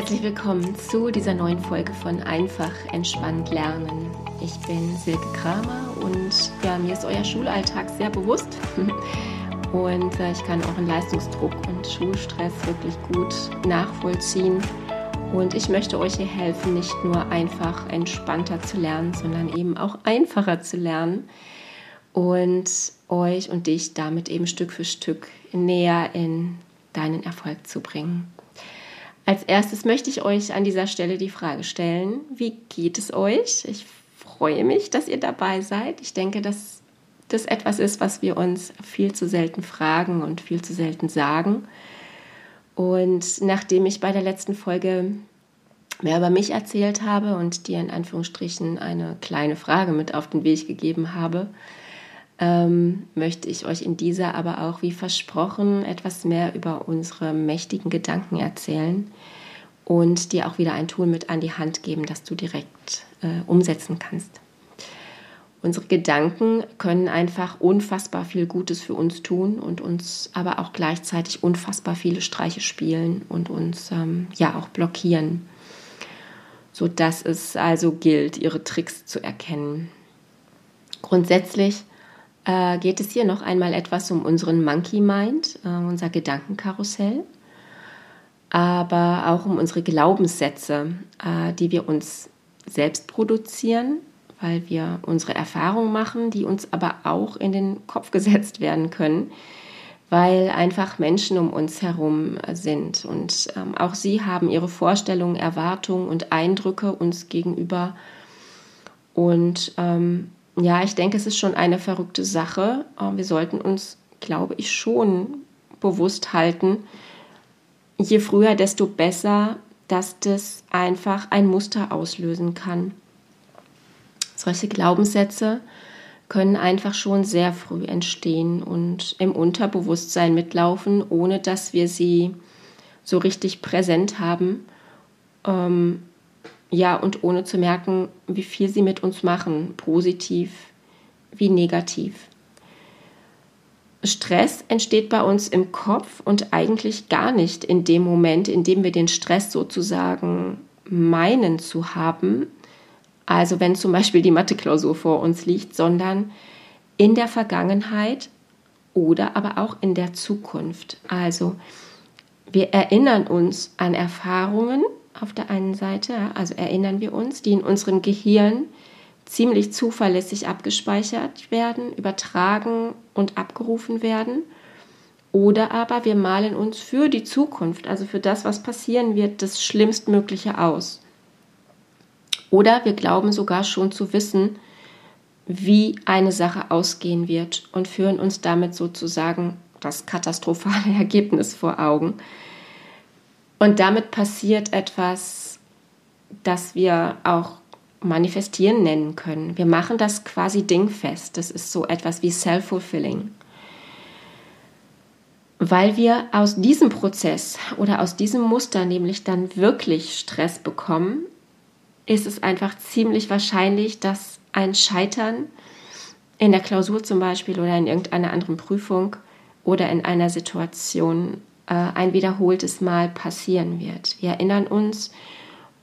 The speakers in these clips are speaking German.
Herzlich willkommen zu dieser neuen Folge von Einfach entspannt lernen. Ich bin Silke Kramer und ja, mir ist euer Schulalltag sehr bewusst und äh, ich kann euren Leistungsdruck und Schulstress wirklich gut nachvollziehen. Und ich möchte euch hier helfen, nicht nur einfach entspannter zu lernen, sondern eben auch einfacher zu lernen und euch und dich damit eben Stück für Stück näher in deinen Erfolg zu bringen. Als erstes möchte ich euch an dieser Stelle die Frage stellen, wie geht es euch? Ich freue mich, dass ihr dabei seid. Ich denke, dass das etwas ist, was wir uns viel zu selten fragen und viel zu selten sagen. Und nachdem ich bei der letzten Folge mehr über mich erzählt habe und dir in Anführungsstrichen eine kleine Frage mit auf den Weg gegeben habe, ähm, möchte ich euch in dieser aber auch, wie versprochen, etwas mehr über unsere mächtigen Gedanken erzählen und dir auch wieder ein Tool mit an die Hand geben, das du direkt äh, umsetzen kannst. Unsere Gedanken können einfach unfassbar viel Gutes für uns tun und uns aber auch gleichzeitig unfassbar viele Streiche spielen und uns ähm, ja auch blockieren, sodass es also gilt, ihre Tricks zu erkennen. Grundsätzlich äh, geht es hier noch einmal etwas um unseren Monkey Mind, äh, unser Gedankenkarussell, aber auch um unsere Glaubenssätze, äh, die wir uns selbst produzieren, weil wir unsere Erfahrungen machen, die uns aber auch in den Kopf gesetzt werden können, weil einfach Menschen um uns herum sind. Und ähm, auch sie haben ihre Vorstellungen, Erwartungen und Eindrücke uns gegenüber. Und ähm, ja, ich denke, es ist schon eine verrückte Sache. Wir sollten uns, glaube ich, schon bewusst halten, je früher, desto besser, dass das einfach ein Muster auslösen kann. Solche Glaubenssätze können einfach schon sehr früh entstehen und im Unterbewusstsein mitlaufen, ohne dass wir sie so richtig präsent haben. Ähm, ja, und ohne zu merken, wie viel sie mit uns machen, positiv wie negativ. Stress entsteht bei uns im Kopf und eigentlich gar nicht in dem Moment, in dem wir den Stress sozusagen meinen zu haben, also wenn zum Beispiel die Mathe-Klausur vor uns liegt, sondern in der Vergangenheit oder aber auch in der Zukunft. Also wir erinnern uns an Erfahrungen, auf der einen Seite, also erinnern wir uns, die in unserem Gehirn ziemlich zuverlässig abgespeichert werden, übertragen und abgerufen werden. Oder aber wir malen uns für die Zukunft, also für das, was passieren wird, das Schlimmstmögliche aus. Oder wir glauben sogar schon zu wissen, wie eine Sache ausgehen wird und führen uns damit sozusagen das katastrophale Ergebnis vor Augen. Und damit passiert etwas, das wir auch manifestieren nennen können. Wir machen das quasi dingfest. Das ist so etwas wie self-fulfilling. Weil wir aus diesem Prozess oder aus diesem Muster nämlich dann wirklich Stress bekommen, ist es einfach ziemlich wahrscheinlich, dass ein Scheitern in der Klausur zum Beispiel oder in irgendeiner anderen Prüfung oder in einer Situation äh, ein wiederholtes Mal passieren wird. Wir erinnern uns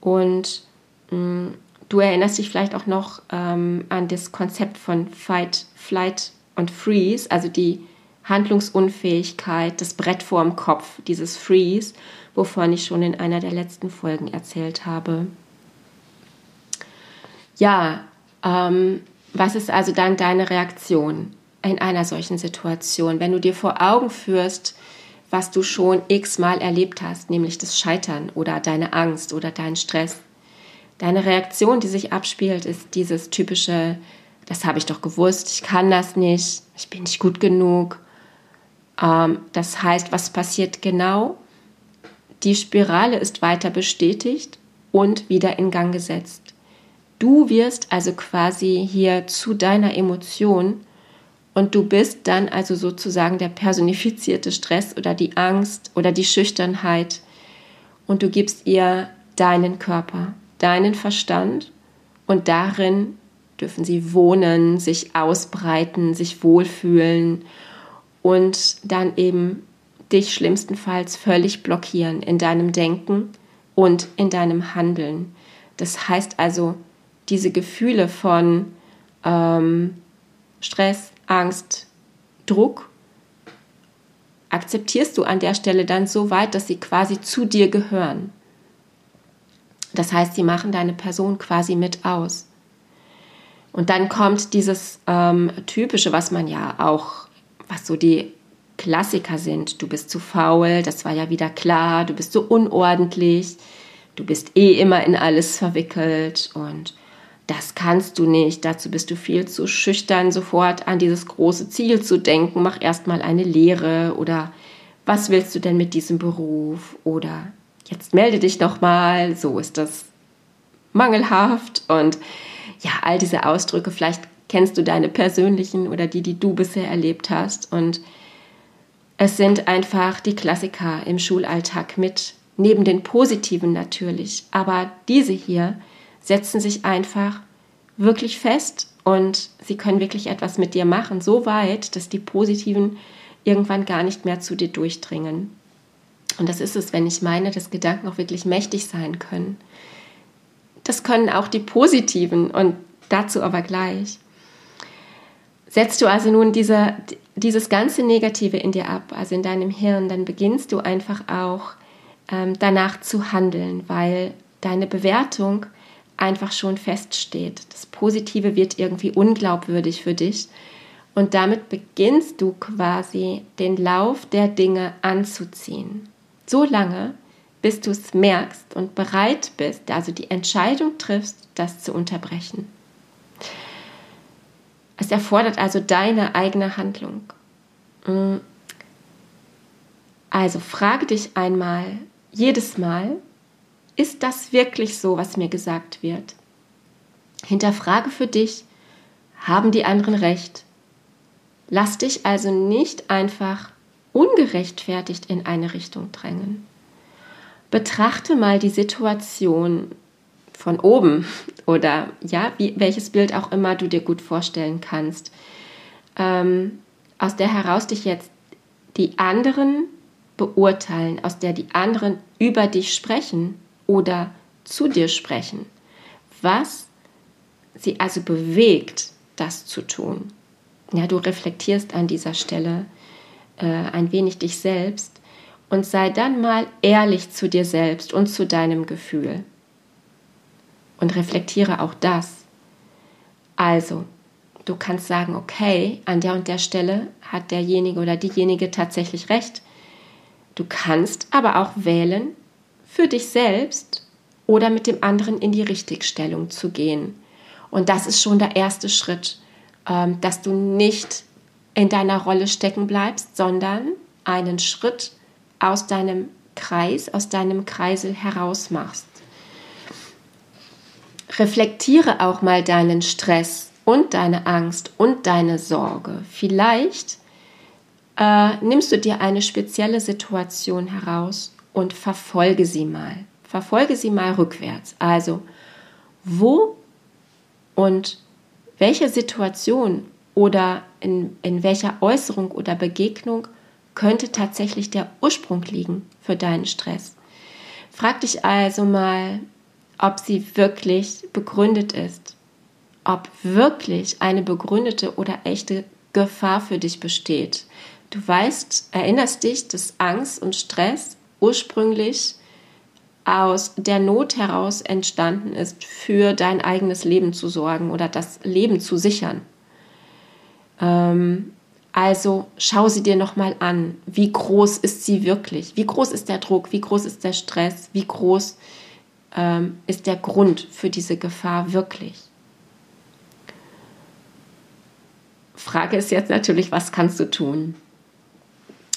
und mh, mm, du erinnerst dich vielleicht auch noch ähm, an das Konzept von Fight, Flight und Freeze, also die Handlungsunfähigkeit, das Brett vorm Kopf, dieses Freeze, wovon ich schon in einer der letzten Folgen erzählt habe. Ja, ähm, was ist also dann deine Reaktion in einer solchen Situation, wenn du dir vor Augen führst, was du schon x-mal erlebt hast, nämlich das Scheitern oder deine Angst oder dein Stress. Deine Reaktion, die sich abspielt, ist dieses typische, das habe ich doch gewusst, ich kann das nicht, ich bin nicht gut genug. Ähm, das heißt, was passiert genau? Die Spirale ist weiter bestätigt und wieder in Gang gesetzt. Du wirst also quasi hier zu deiner Emotion und du bist dann also sozusagen der personifizierte Stress oder die Angst oder die Schüchternheit. Und du gibst ihr deinen Körper, deinen Verstand. Und darin dürfen sie wohnen, sich ausbreiten, sich wohlfühlen und dann eben dich schlimmstenfalls völlig blockieren in deinem Denken, und in deinem Handeln. Das heißt also, diese Gefühle von ähm, Stress, Angst, Druck akzeptierst du an der Stelle dann so weit, dass sie quasi zu dir gehören. Das heißt, sie machen deine Person quasi mit aus. Und dann kommt dieses ähm, typische, was man ja auch, was so die Klassiker sind. Du bist zu faul, das war ja wieder klar. Du bist so unordentlich. Du bist eh immer in alles verwickelt und das kannst du nicht. Dazu bist du viel zu schüchtern, sofort an dieses große Ziel zu denken. Mach erstmal eine Lehre oder was willst du denn mit diesem Beruf? Oder jetzt melde dich doch mal, so ist das mangelhaft. Und ja, all diese Ausdrücke, vielleicht kennst du deine persönlichen oder die, die du bisher erlebt hast. Und es sind einfach die Klassiker im Schulalltag mit, neben den positiven natürlich. Aber diese hier, setzen sich einfach wirklich fest und sie können wirklich etwas mit dir machen, so weit, dass die positiven irgendwann gar nicht mehr zu dir durchdringen. Und das ist es, wenn ich meine, dass Gedanken auch wirklich mächtig sein können. Das können auch die positiven und dazu aber gleich. Setzt du also nun diese, dieses ganze Negative in dir ab, also in deinem Hirn, dann beginnst du einfach auch ähm, danach zu handeln, weil deine Bewertung einfach schon feststeht. Das Positive wird irgendwie unglaubwürdig für dich. Und damit beginnst du quasi den Lauf der Dinge anzuziehen. So lange, bis du es merkst und bereit bist, also die Entscheidung triffst, das zu unterbrechen. Es erfordert also deine eigene Handlung. Mm. Also frage dich einmal jedes Mal, ist das wirklich so, was mir gesagt wird? Hinterfrage für dich, haben die anderen recht? Lass dich also nicht einfach ungerechtfertigt in eine Richtung drängen. Betrachte mal die Situation von oben oder ja, wie, welches Bild auch immer du dir gut vorstellen kannst, ähm, aus der heraus dich jetzt die anderen beurteilen, aus der die anderen über dich sprechen oder zu dir sprechen, was sie also bewegt, das zu tun. Ja, du reflektierst an dieser Stelle äh, ein wenig dich selbst und sei dann mal ehrlich zu dir selbst und zu deinem Gefühl. Und reflektiere auch das. Also, du kannst sagen, okay, an der und der Stelle hat derjenige oder diejenige tatsächlich recht. Du kannst aber auch wählen, für dich selbst oder mit dem anderen in die Richtigstellung zu gehen. Und das ist schon der erste Schritt, ähm, dass du nicht in deiner Rolle stecken bleibst, sondern einen Schritt aus deinem Kreis, aus deinem Kreisel heraus machst. Reflektiere auch mal deinen Stress und deine Angst und deine Sorge. Vielleicht äh, nimmst du dir eine spezielle Situation heraus und verfolge sie mal. Verfolge sie mal rückwärts. Also, wo und welche Situation oder in, in welcher Äußerung oder Begegnung könnte tatsächlich der Ursprung liegen für deinen Stress? Frag dich also mal, ob sie wirklich begründet ist, ob wirklich eine begründete oder echte Gefahr für dich besteht. Du weißt, erinnerst dich, dass Angst und Stress ursprünglich aus der Not heraus entstanden ist, für dein eigenes Leben zu sorgen oder das Leben zu sichern. Ähm, also schau sie dir nochmal an. Wie groß ist sie wirklich? Wie groß ist der Druck? Wie groß ist der Stress? Wie groß ähm, ist der Grund für diese Gefahr wirklich? Frage ist jetzt natürlich, was kannst du tun?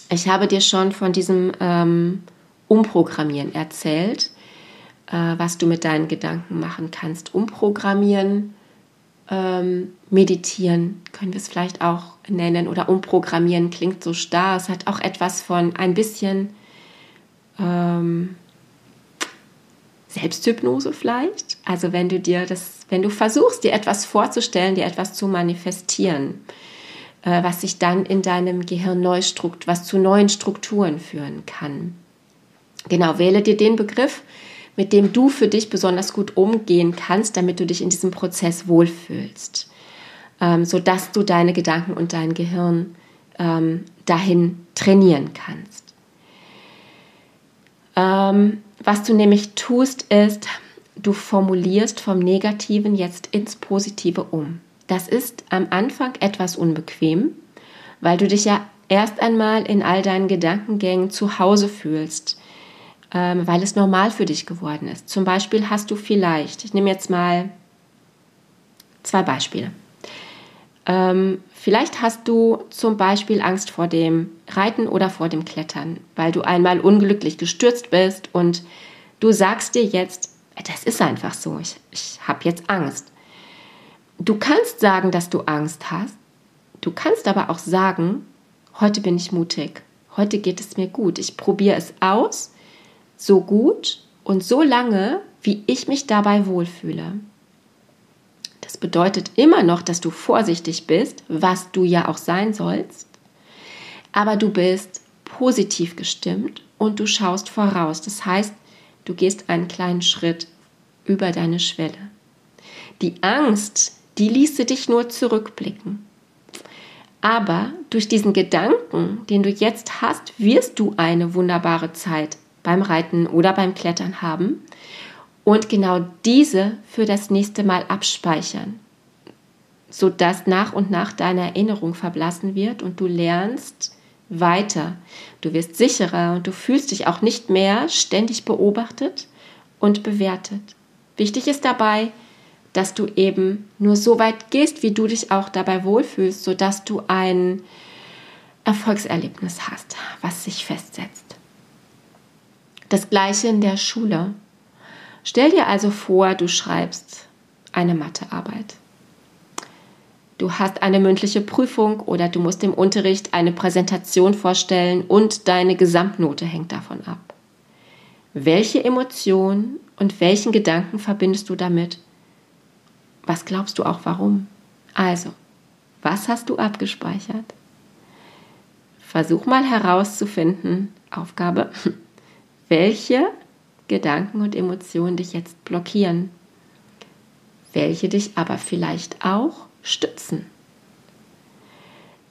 Ich habe dir schon von diesem ähm, Umprogrammieren erzählt, äh, was du mit deinen Gedanken machen kannst. Umprogrammieren, ähm, meditieren können wir es vielleicht auch nennen oder umprogrammieren klingt so starr. Es hat auch etwas von ein bisschen ähm, Selbsthypnose vielleicht. Also wenn du dir das, wenn du versuchst, dir etwas vorzustellen, dir etwas zu manifestieren äh, was sich dann in deinem Gehirn neu was zu neuen Strukturen führen kann. Genau, wähle dir den Begriff, mit dem du für dich besonders gut umgehen kannst, damit du dich in diesem Prozess wohlfühlst, ähm, sodass du deine Gedanken und dein Gehirn ähm, dahin trainieren kannst. Ähm, was du nämlich tust, ist, du formulierst vom Negativen jetzt ins Positive um. Das ist am Anfang etwas unbequem, weil du dich ja erst einmal in all deinen Gedankengängen zu Hause fühlst, ähm, weil es normal für dich geworden ist. Zum Beispiel hast du vielleicht, ich nehme jetzt mal zwei Beispiele. Ähm, vielleicht hast du zum Beispiel Angst vor dem Reiten oder vor dem Klettern, weil du einmal unglücklich gestürzt bist und du sagst dir jetzt, das ist einfach so, ich, ich habe jetzt Angst. Du kannst sagen, dass du Angst hast. Du kannst aber auch sagen, heute bin ich mutig. Heute geht es mir gut. Ich probiere es aus, so gut und so lange, wie ich mich dabei wohlfühle. Das bedeutet immer noch, dass du vorsichtig bist, was du ja auch sein sollst, aber du bist positiv gestimmt und du schaust voraus. Das heißt, du gehst einen kleinen Schritt über deine Schwelle. Die Angst die ließe dich nur zurückblicken. Aber durch diesen Gedanken, den du jetzt hast, wirst du eine wunderbare Zeit beim Reiten oder beim Klettern haben und genau diese für das nächste Mal abspeichern, sodass nach und nach deine Erinnerung verblassen wird und du lernst weiter. Du wirst sicherer und du fühlst dich auch nicht mehr ständig beobachtet und bewertet. Wichtig ist dabei, dass du eben nur so weit gehst, wie du dich auch dabei wohlfühlst, sodass du ein Erfolgserlebnis hast, was sich festsetzt. Das gleiche in der Schule. Stell dir also vor, du schreibst eine Mathearbeit. Du hast eine mündliche Prüfung oder du musst im Unterricht eine Präsentation vorstellen und deine Gesamtnote hängt davon ab. Welche Emotionen und welchen Gedanken verbindest du damit? Was glaubst du auch warum? Also, was hast du abgespeichert? Versuch mal herauszufinden, Aufgabe, welche Gedanken und Emotionen dich jetzt blockieren, welche dich aber vielleicht auch stützen.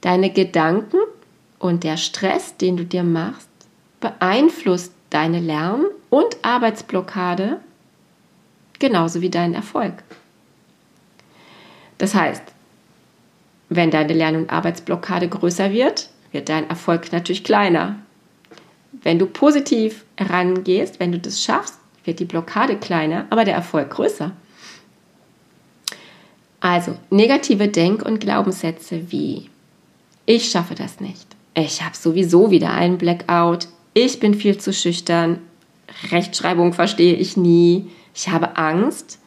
Deine Gedanken und der Stress, den du dir machst, beeinflusst deine Lern- und Arbeitsblockade genauso wie deinen Erfolg. Das heißt, wenn deine Lern- und Arbeitsblockade größer wird, wird dein Erfolg natürlich kleiner. Wenn du positiv herangehst, wenn du das schaffst, wird die Blockade kleiner, aber der Erfolg größer. Also negative Denk- und Glaubenssätze wie ich schaffe das nicht, ich habe sowieso wieder einen Blackout, ich bin viel zu schüchtern, Rechtschreibung verstehe ich nie, ich habe Angst,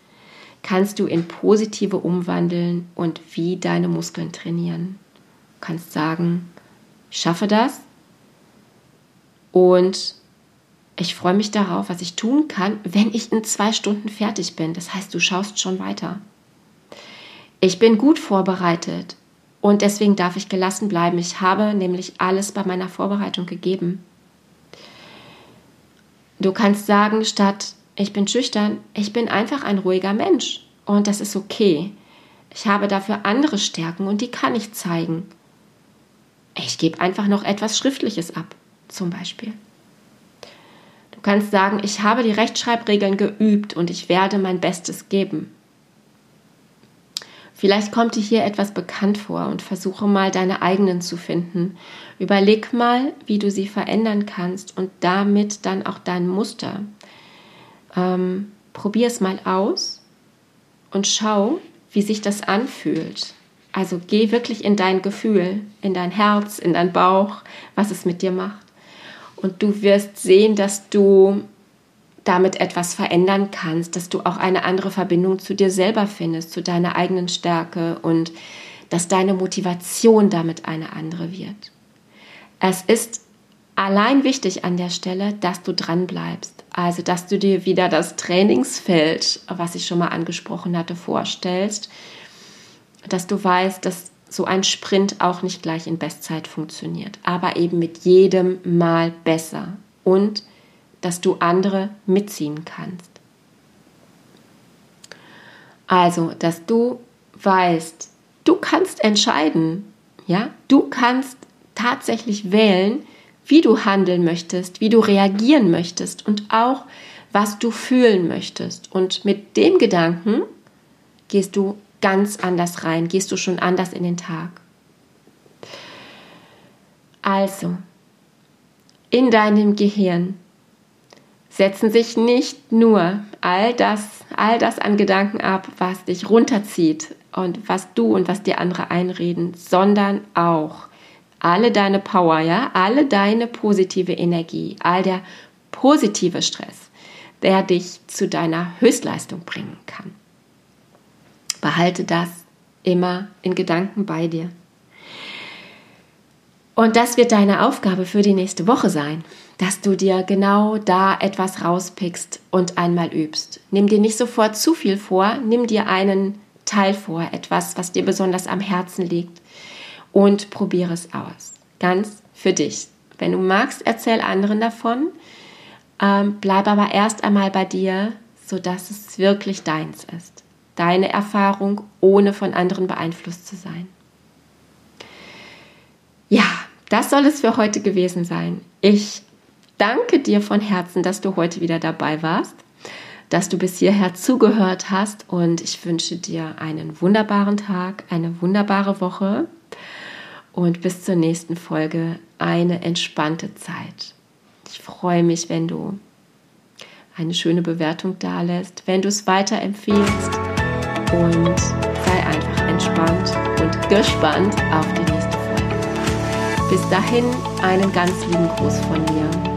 kannst du in positive umwandeln und wie deine Muskeln trainieren. Du kannst sagen, ich schaffe das und ich freue mich darauf, was ich tun kann, wenn ich in zwei Stunden fertig bin. Das heißt, du schaust schon weiter. Ich bin gut vorbereitet und deswegen darf ich gelassen bleiben. Ich habe nämlich alles bei meiner Vorbereitung gegeben. Du kannst sagen, statt ich bin schüchtern, ich bin einfach ein ruhiger Mensch und das ist okay. Ich habe dafür andere Stärken und die kann ich zeigen. Ich gebe einfach noch etwas Schriftliches ab, zum Beispiel. Du kannst sagen, ich habe die Rechtschreibregeln geübt und ich werde mein Bestes geben. Vielleicht kommt dir hier etwas bekannt vor und versuche mal deine eigenen zu finden. Überleg mal, wie du sie verändern kannst und damit dann auch dein Muster. Ähm, Probier es mal aus und schau, wie sich das anfühlt. Also geh wirklich in dein Gefühl, in dein Herz, in dein Bauch, was es mit dir macht. Und du wirst sehen, dass du damit etwas verändern kannst, dass du auch eine andere Verbindung zu dir selber findest, zu deiner eigenen Stärke und dass deine Motivation damit eine andere wird. Es ist allein wichtig an der Stelle, dass du dran bleibst. Also, dass du dir wieder das Trainingsfeld, was ich schon mal angesprochen hatte, vorstellst, dass du weißt, dass so ein Sprint auch nicht gleich in Bestzeit funktioniert, aber eben mit jedem Mal besser und dass du andere mitziehen kannst. Also, dass du weißt, du kannst entscheiden, ja, du kannst tatsächlich wählen, wie du handeln möchtest, wie du reagieren möchtest und auch, was du fühlen möchtest. Und mit dem Gedanken gehst du ganz anders rein, gehst du schon anders in den Tag. Also, in deinem Gehirn setzen sich nicht nur all das, all das an Gedanken ab, was dich runterzieht und was du und was dir andere einreden, sondern auch alle deine Power, ja, alle deine positive Energie, all der positive Stress, der dich zu deiner Höchstleistung bringen kann. Behalte das immer in Gedanken bei dir. Und das wird deine Aufgabe für die nächste Woche sein, dass du dir genau da etwas rauspickst und einmal übst. Nimm dir nicht sofort zu viel vor, nimm dir einen Teil vor, etwas, was dir besonders am Herzen liegt und probiere es aus. Ganz für dich. Wenn du magst, erzähl anderen davon. Ähm, bleib aber erst einmal bei dir, sodass es wirklich deins ist. Deine Erfahrung, ohne von anderen beeinflusst zu sein. Ja, das soll es für heute gewesen sein. Ich danke dir von Herzen, dass du heute wieder dabei warst, dass du bis hierher zugehört hast und ich wünsche dir einen wunderbaren Tag, eine wunderbare Woche und bis zur nächsten Folge eine entspannte Zeit. Ich freue mich, wenn du eine schöne Bewertung dalässt, wenn du es weiterempfiehlst und sei einfach entspannt und gespannt auf die nächste Folge. Bis dahin einen ganz lieben Gruß von mir.